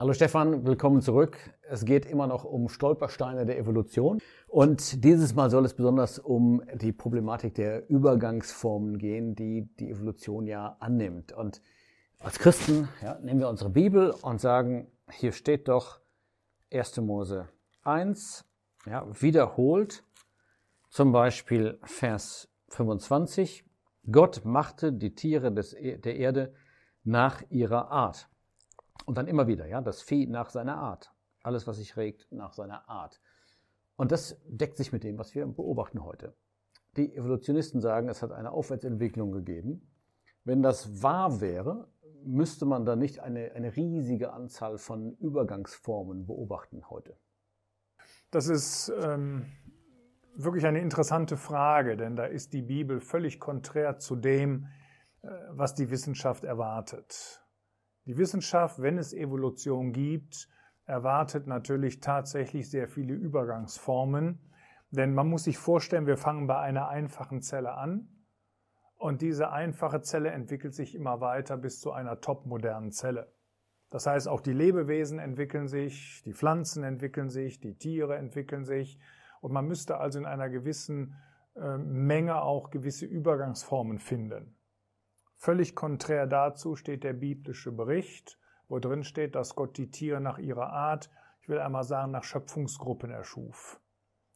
Hallo Stefan, willkommen zurück. Es geht immer noch um Stolpersteine der Evolution und dieses Mal soll es besonders um die Problematik der Übergangsformen gehen, die die Evolution ja annimmt. Und als Christen ja, nehmen wir unsere Bibel und sagen, hier steht doch 1. Mose 1, ja, wiederholt, zum Beispiel Vers 25, Gott machte die Tiere des, e-, der Erde nach ihrer Art. Und dann immer wieder, ja, das Vieh nach seiner Art. Alles, was sich regt, nach seiner Art. Und das deckt sich mit dem, was wir beobachten heute. Die Evolutionisten sagen, es hat eine Aufwärtsentwicklung gegeben. Wenn das wahr wäre, müsste man da nicht eine, eine riesige Anzahl von Übergangsformen beobachten heute. Das ist ähm, wirklich eine interessante Frage, denn da ist die Bibel völlig konträr zu dem, äh, was die Wissenschaft erwartet. Die Wissenschaft, wenn es Evolution gibt, erwartet natürlich tatsächlich sehr viele Übergangsformen. Denn man muss sich vorstellen, wir fangen bei einer einfachen Zelle an und diese einfache Zelle entwickelt sich immer weiter bis zu einer topmodernen Zelle. Das heißt, auch die Lebewesen entwickeln sich, die Pflanzen entwickeln sich, die Tiere entwickeln sich und man müsste also in einer gewissen äh, Menge auch gewisse Übergangsformen finden. Völlig konträr dazu steht der biblische Bericht, wo drin steht, dass Gott die Tiere nach ihrer Art, ich will einmal sagen, nach Schöpfungsgruppen erschuf.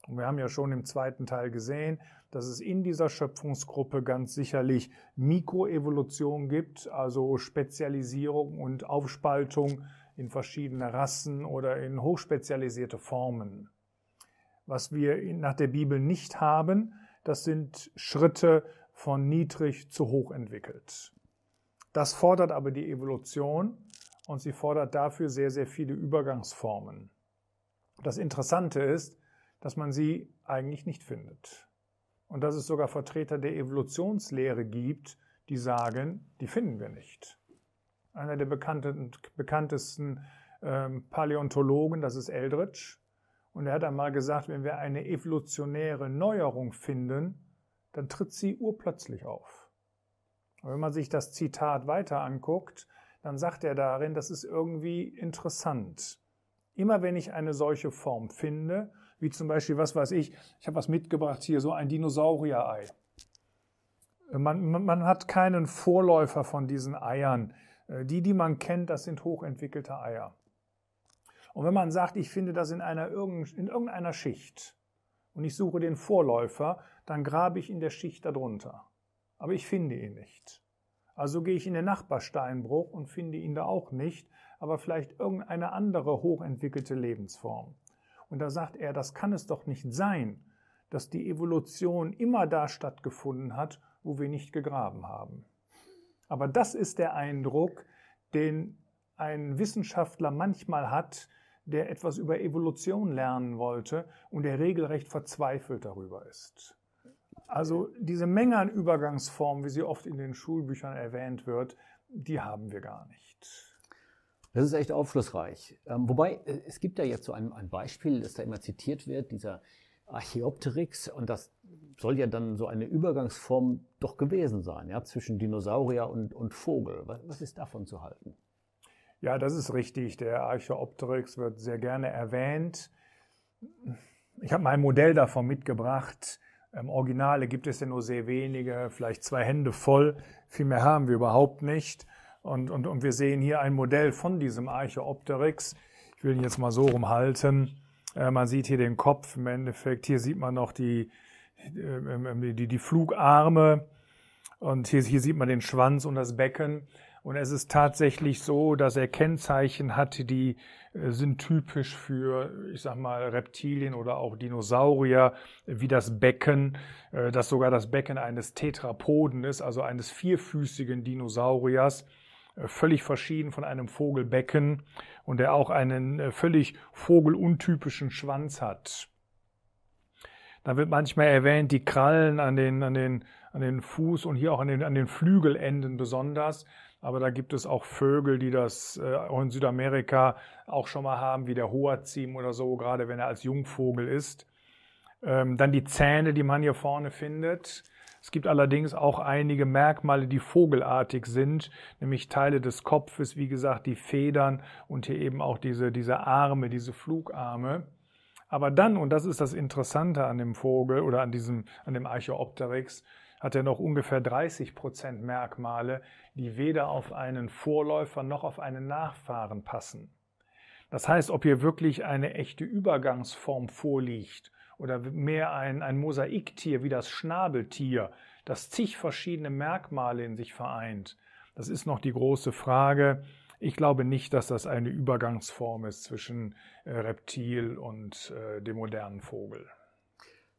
Und wir haben ja schon im zweiten Teil gesehen, dass es in dieser Schöpfungsgruppe ganz sicherlich Mikroevolution gibt, also Spezialisierung und Aufspaltung in verschiedene Rassen oder in hochspezialisierte Formen. Was wir nach der Bibel nicht haben, das sind Schritte von niedrig zu hoch entwickelt. Das fordert aber die Evolution und sie fordert dafür sehr, sehr viele Übergangsformen. Das Interessante ist, dass man sie eigentlich nicht findet. Und dass es sogar Vertreter der Evolutionslehre gibt, die sagen, die finden wir nicht. Einer der bekanntesten ähm, Paläontologen, das ist Eldridge, und er hat einmal gesagt, wenn wir eine evolutionäre Neuerung finden, dann tritt sie urplötzlich auf. Und wenn man sich das Zitat weiter anguckt, dann sagt er darin, das ist irgendwie interessant. Immer wenn ich eine solche Form finde, wie zum Beispiel, was weiß ich, ich habe was mitgebracht hier, so ein Dinosaurier-Ei. Man, man, man, hat keinen Vorläufer von diesen Eiern. Äh, die, die man kennt, das sind hochentwickelte Eier. Und wenn man sagt, ich finde das in, einer, in irgendeiner Schicht, und ich suche den Vorläufer, dann grabe ich in der Schicht darunter. Aber ich finde ihn nicht. Also gehe ich in den Nachbarsteinbruch und finde ihn da auch nicht, aber vielleicht irgendeine andere hochentwickelte Lebensform. Und da sagt er, das kann es doch nicht sein, dass die Evolution immer da stattgefunden hat, wo wir nicht gegraben haben. Aber das ist der Eindruck, den ein Wissenschaftler manchmal hat, der etwas über Evolution lernen wollte und der regelrecht verzweifelt darüber ist. Also diese Menge an Übergangsformen, wie sie oft in den Schulbüchern erwähnt wird, die haben wir gar nicht. Das ist echt aufschlussreich. Ähm, wobei, äh, es gibt ja jetzt so ein, ein, Beispiel, das da immer zitiert wird, dieser Archaeopteryx, und das soll ja dann so eine Übergangsform doch gewesen sein, ja, zwischen Dinosaurier und, und Vogel. Was, was ist davon zu halten? Ja, das ist richtig. Der Archaeopteryx wird sehr gerne erwähnt. Ich habe mal ein Modell davon mitgebracht. Im Originale gibt es ja nur sehr wenige, vielleicht zwei Hände voll. Viel mehr haben wir überhaupt nicht. Und, und, und wir sehen hier ein Modell von diesem Archaeopteryx. Ich will ihn jetzt mal so rumhalten. Äh, man sieht hier den Kopf im Endeffekt. Hier sieht man noch die, äh, die, die Flugarme. Und hier, hier sieht man den Schwanz und das Becken. Und es ist tatsächlich so, dass er Kennzeichen hat, die äh, sind typisch für, ich sag mal, Reptilien oder auch Dinosaurier, wie das Becken, äh, das sogar das Becken eines Tetrapoden ist, also eines vierfüßigen Dinosauriers, äh, völlig verschieden von einem Vogelbecken und der auch einen völlig vogeluntypischen Schwanz hat. Da wird manchmal erwähnt, die Krallen an den, an den, an den Fuß und hier auch an den, an den Flügelenden besonders. Aber da gibt es auch Vögel, die das äh, auch in Südamerika auch schon mal haben, wie der Hoazim oder so, gerade wenn er als Jungvogel ist. Ähm, dann die Zähne, die man hier vorne findet. Es gibt allerdings auch einige Merkmale, die vogelartig sind, nämlich Teile des Kopfes, wie gesagt, die Federn und hier eben auch diese, diese Arme, diese Flugarme. Aber dann, und das ist das Interessante an dem Vogel oder an diesem, an dem Archaeopteryx, hat er noch ungefähr 30 Prozent Merkmale, die weder auf einen Vorläufer noch auf einen Nachfahren passen. Das heißt, ob hier wirklich eine echte Übergangsform vorliegt oder mehr ein, ein Mosaiktier wie das Schnabeltier, das zig verschiedene Merkmale in sich vereint, das ist noch die große Frage. Ich glaube nicht, dass das eine Übergangsform ist zwischen äh, Reptil und äh, dem modernen Vogel.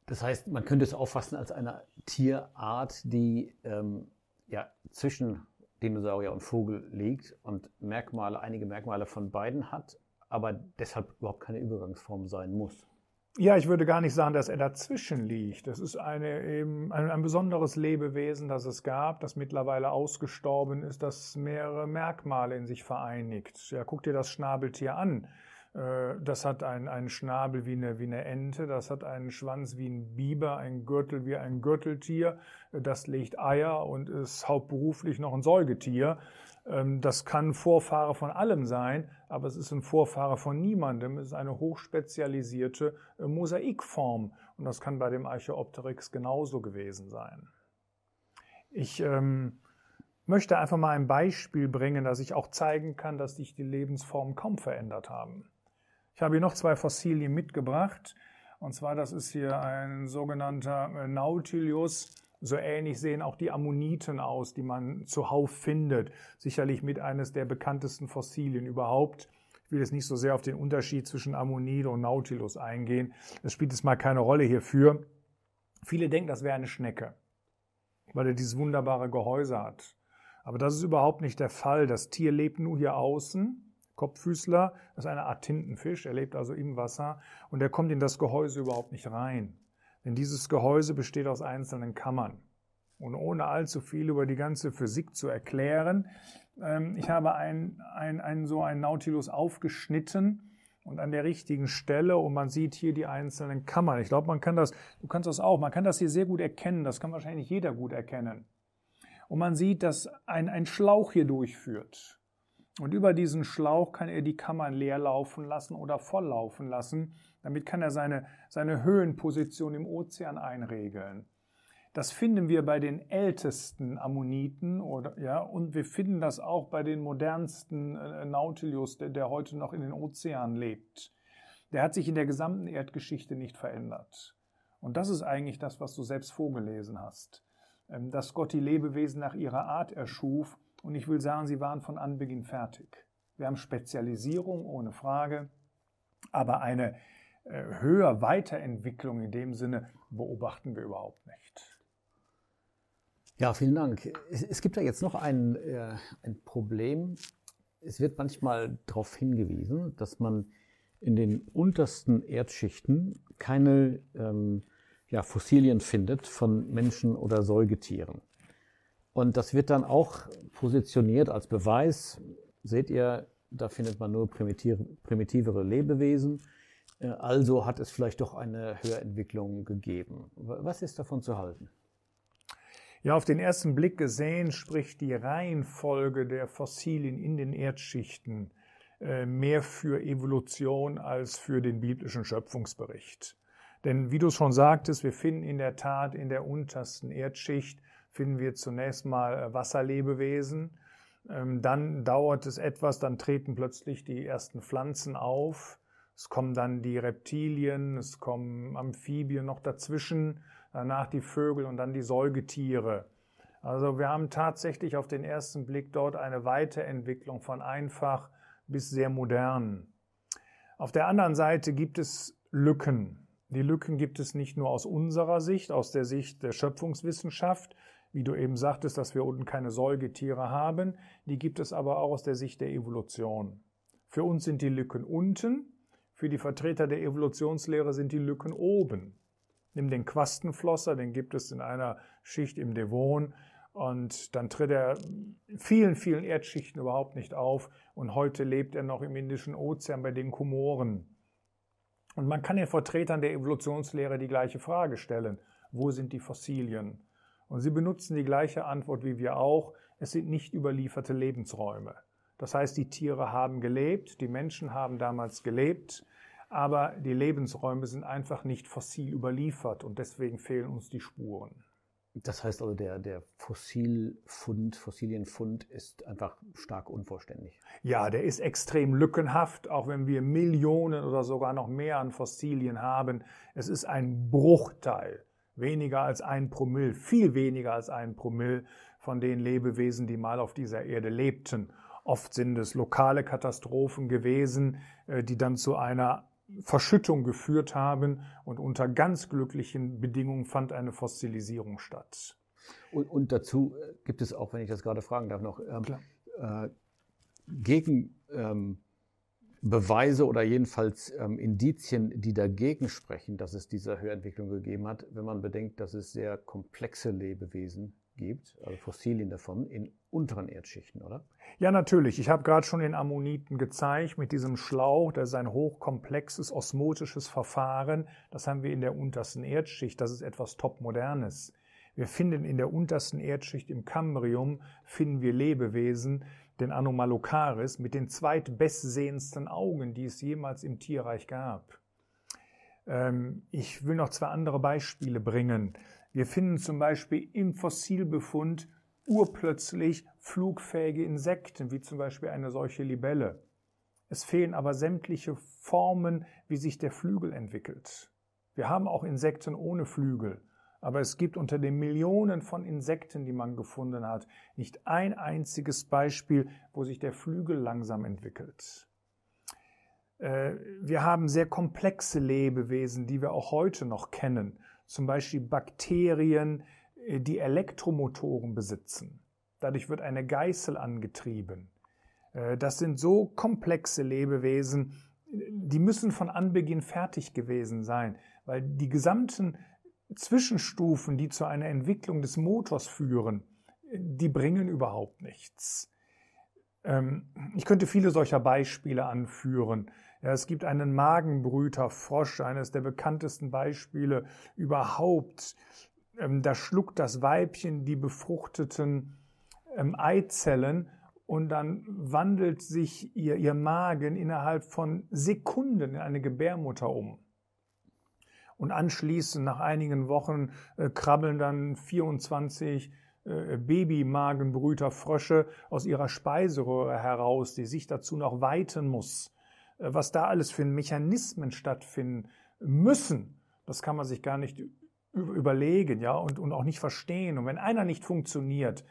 Das heißt, man könnte es auffassen als eine Tierart, die ähm, ja, zwischen Dinosaurier und Vogel liegt und Merkmale, einige Merkmale von beiden hat, aber deshalb überhaupt keine Übergangsform sein muss. Ja, ich würde gar nicht sagen, dass er dazwischen liegt. Das ist eine, eben ein, ein, besonderes Lebewesen, das es gab, das mittlerweile ausgestorben ist, das mehrere Merkmale in sich vereinigt. Ja, guck dir das Schnabeltier an. Äh, das hat einen, einen Schnabel wie eine, wie eine Ente, das hat einen Schwanz wie ein Biber, ein Gürtel wie ein Gürteltier, das legt Eier und ist hauptberuflich noch ein Säugetier. Ähm, das kann Vorfahre von allem sein, aber es ist ein Vorfahre von niemandem. Es ist eine hochspezialisierte äh, Mosaikform und das kann bei dem Archaeopteryx genauso gewesen sein. Ich ähm, möchte einfach mal ein Beispiel bringen, dass ich auch zeigen kann, dass sich die Lebensformen kaum verändert haben. Ich habe hier noch zwei Fossilien mitgebracht. Und zwar, das ist hier ein sogenannter äh, Nautilus so ähnlich sehen auch die Ammoniten aus, die man zuhauf findet. Sicherlich mit eines der bekanntesten Fossilien überhaupt. Ich will jetzt nicht so sehr auf den Unterschied zwischen Ammonite und Nautilus eingehen. Das spielt jetzt mal keine Rolle hierfür. Viele denken, das wäre eine Schnecke, weil er dieses wunderbare Gehäuse hat. Aber das ist überhaupt nicht der Fall. Das Tier lebt nur hier außen. Kopffüßler, das ist eine Art Tintenfisch, er lebt also im Wasser und er kommt in das Gehäuse überhaupt nicht rein. Denn dieses Gehäuse besteht aus einzelnen Kammern. Und ohne allzu viel über die ganze Physik zu erklären, ähm, ich habe ein, ein, ein, so ein Nautilus aufgeschnitten und an der richtigen Stelle und man sieht hier die einzelnen Kammern. Ich glaube, man kann das, du kannst das auch, man kann das hier sehr gut erkennen, das kann wahrscheinlich jeder gut erkennen. Und man sieht, dass ein, ein Schlauch hier durchführt. Und über diesen Schlauch kann er die Kammern leer laufen lassen oder voll laufen lassen. Damit kann er seine, seine Höhenposition im Ozean einregeln. Das finden wir bei den ältesten Ammoniten oder, ja, und wir finden das auch bei den modernsten äh, Nautilus, der, der heute noch in den Ozeanen lebt. Der hat sich in der gesamten Erdgeschichte nicht verändert. Und das ist eigentlich das, was du selbst vorgelesen hast. Ähm, dass Gott die Lebewesen nach ihrer Art erschuf und ich will sagen, sie waren von Anbeginn fertig. Wir haben Spezialisierung ohne Frage, aber eine äh, höher Weiterentwicklung in dem Sinne beobachten wir überhaupt nicht. Ja, vielen Dank. Es, gibt da jetzt noch ein, äh, ein Problem. Es wird manchmal darauf hingewiesen, dass man in den untersten Erdschichten keine ähm, ja, Fossilien findet von Menschen oder Säugetieren. Und das wird dann auch positioniert als Beweis. Seht ihr, da findet man nur primitivere Lebewesen. Äh, also hat es vielleicht doch eine Höherentwicklung gegeben. Was ist davon zu halten? Ja, auf den ersten Blick gesehen spricht die Reihenfolge der Fossilien in den Erdschichten äh, mehr für Evolution als für den biblischen Schöpfungsbericht. Denn wie du schon sagtest, wir finden in der Tat in der untersten Erdschicht finden wir zunächst mal äh, Wasserlebewesen. Ähm, dann dauert es etwas, dann treten plötzlich die ersten Pflanzen auf. Es kommen dann die Reptilien, es kommen Amphibien noch dazwischen, danach die Vögel und dann die Säugetiere. Also wir haben tatsächlich auf den ersten Blick dort eine Weiterentwicklung von einfach bis sehr modern. Auf der anderen Seite gibt es Lücken. Die Lücken gibt es nicht nur aus unserer Sicht, aus der Sicht der Schöpfungswissenschaft, wie du eben sagtest, dass wir unten keine Säugetiere haben, die gibt es aber auch aus der Sicht der Evolution. Für uns sind die Lücken unten, für die Vertreter der Evolutionslehre sind die Lücken oben. Nimm den Quastenflosser, den gibt es in einer Schicht im Devon und dann tritt er vielen, vielen Erdschichten überhaupt nicht auf und heute lebt er noch im Indischen Ozean bei den Komoren. Und man kann den Vertretern der Evolutionslehre die gleiche Frage stellen. Wo sind die Fossilien? Und sie benutzen die gleiche Antwort wie wir auch. Es sind nicht überlieferte Lebensräume. Das heißt, die Tiere haben gelebt, die Menschen haben damals gelebt, aber die Lebensräume sind einfach nicht fossil überliefert und deswegen fehlen uns die Spuren. Das heißt also, der, der Fossilfund, Fossilienfund ist einfach stark unvollständig. Ja, der ist extrem lückenhaft, auch wenn wir Millionen oder sogar noch mehr an Fossilien haben. Es ist ein Bruchteil, weniger als ein Promille, viel weniger als ein Promille von den Lebewesen, die mal auf dieser Erde lebten. Oft sind es lokale Katastrophen gewesen, äh, die dann zu einer Verschüttung geführt haben und unter ganz glücklichen Bedingungen fand eine Fossilisierung statt. Und, und dazu äh, gibt es auch, wenn ich das gerade fragen darf, noch ähm, äh, Gegenbeweise ähm, oder jedenfalls ähm, Indizien, die dagegen sprechen, dass es diese Höherentwicklung gegeben hat, wenn man bedenkt, dass es sehr komplexe Lebewesen gibt, also Fossilien davon, in unteren Erdschichten, oder? Ja, natürlich. Ich habe gerade schon den Ammoniten gezeigt mit diesem Schlauch. Das ist ein hochkomplexes osmotisches Verfahren. Das haben wir in der untersten Erdschicht. Das ist etwas topmodernes. Wir finden in der untersten Erdschicht im Kambrium finden wir Lebewesen, den Anomalocaris, mit den zweitbestsehendsten Augen, die es jemals im Tierreich gab. Ähm, ich will noch zwei andere Beispiele bringen. Wir finden zum Beispiel im Fossilbefund urplötzlich flugfähige Insekten, wie zum Beispiel eine solche Libelle. Es fehlen aber sämtliche Formen, wie sich der Flügel entwickelt. Wir haben auch Insekten ohne Flügel, aber es gibt unter den Millionen von Insekten, die man gefunden hat, nicht ein einziges Beispiel, wo sich der Flügel langsam entwickelt. Äh, wir haben sehr komplexe Lebewesen, die wir auch heute noch kennen zum Beispiel Bakterien, äh, die Elektromotoren besitzen. Dadurch wird eine Geißel angetrieben. Äh, das sind so komplexe Lebewesen, die müssen von Anbeginn fertig gewesen sein, weil die gesamten Zwischenstufen, die zu einer Entwicklung des Motors führen, die bringen überhaupt nichts. Ähm, ich könnte viele solcher Beispiele anführen. Es gibt einen Magenbrüterfrosch, eines der bekanntesten Beispiele überhaupt. Ähm, da schluckt das Weibchen die befruchteten ähm, Eizellen und dann wandelt sich ihr, ihr Magen innerhalb von Sekunden in eine Gebärmutter um. Und anschließend, nach einigen Wochen, äh, krabbeln dann 24 äh, Babymagenbrüterfrösche aus ihrer Speiseröhre heraus, die sich dazu noch weiten muss. Äh, was da alles für Mechanismen stattfinden müssen, das kann man sich gar nicht überlegen, ja, und, und auch nicht verstehen. Und wenn einer nicht funktioniert,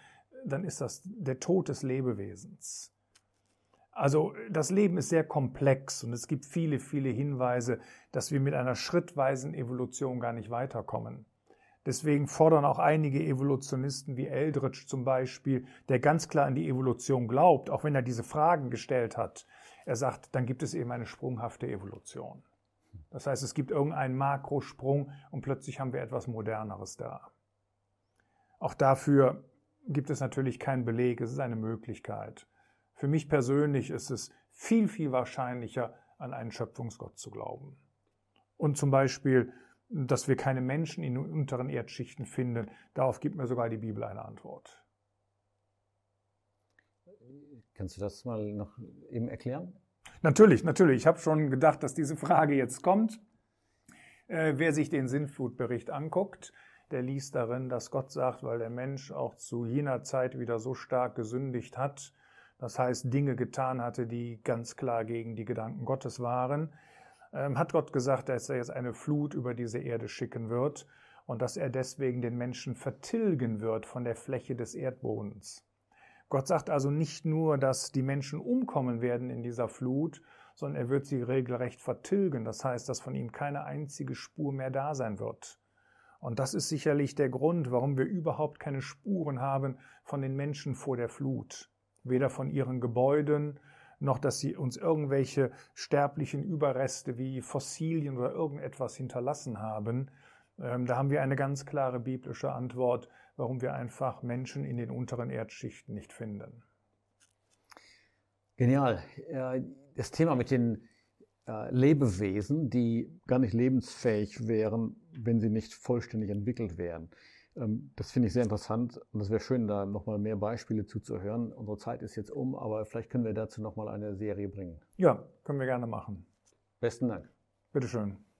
dann ist das der Tod des Lebewesens. Also das Leben ist sehr komplex und es gibt viele, viele Hinweise, dass wir mit einer schrittweisen Evolution gar nicht weiterkommen. Deswegen fordern auch einige Evolutionisten wie Eldridge zum Beispiel, der ganz klar an die Evolution glaubt, auch wenn er diese Fragen gestellt hat, er sagt, dann gibt es eben eine sprunghafte Evolution. Das heißt, es gibt irgendeinen Makrosprung und plötzlich haben wir etwas Moderneres da. Auch dafür gibt es natürlich keinen Beleg, es ist eine Möglichkeit. Für mich persönlich ist es viel, viel wahrscheinlicher, an einen Schöpfungsgott zu glauben. Und zum Beispiel, dass wir keine Menschen in den unteren Erdschichten finden, darauf gibt mir sogar die Bibel eine Antwort. Kannst du das mal noch eben erklären? Natürlich, natürlich. Ich habe schon gedacht, dass diese Frage jetzt kommt. Äh, wer sich den Sintflutbericht anguckt, der liest darin, dass Gott sagt, weil der Mensch auch zu jener Zeit wieder so stark gesündigt hat, das heißt Dinge getan hatte, die ganz klar gegen die Gedanken Gottes waren, ähm, hat Gott gesagt, dass er jetzt eine Flut über diese Erde schicken wird und dass er deswegen den Menschen vertilgen wird von der Fläche des Erdbodens. Gott sagt also nicht nur, dass die Menschen umkommen werden in dieser Flut, sondern er wird sie regelrecht vertilgen. Das heißt, dass von ihm keine einzige Spur mehr da sein wird. Und das ist sicherlich der Grund, warum wir überhaupt keine Spuren haben von den Menschen vor der Flut. Weder von ihren Gebäuden, noch dass sie uns irgendwelche sterblichen Überreste wie Fossilien oder irgendetwas hinterlassen haben. Ähm, da haben wir eine ganz klare biblische Antwort warum wir einfach Menschen in den unteren Erdschichten nicht finden. Genial. Das Thema mit den äh, Lebewesen, die gar nicht lebensfähig wären, wenn sie nicht vollständig entwickelt wären. Ähm, das finde ich sehr interessant und es wäre schön, da nochmal mehr Beispiele zuzuhören. Unsere Zeit ist jetzt um, aber vielleicht können wir dazu nochmal eine Serie bringen. Ja, können wir gerne machen. Besten Dank. Bitteschön.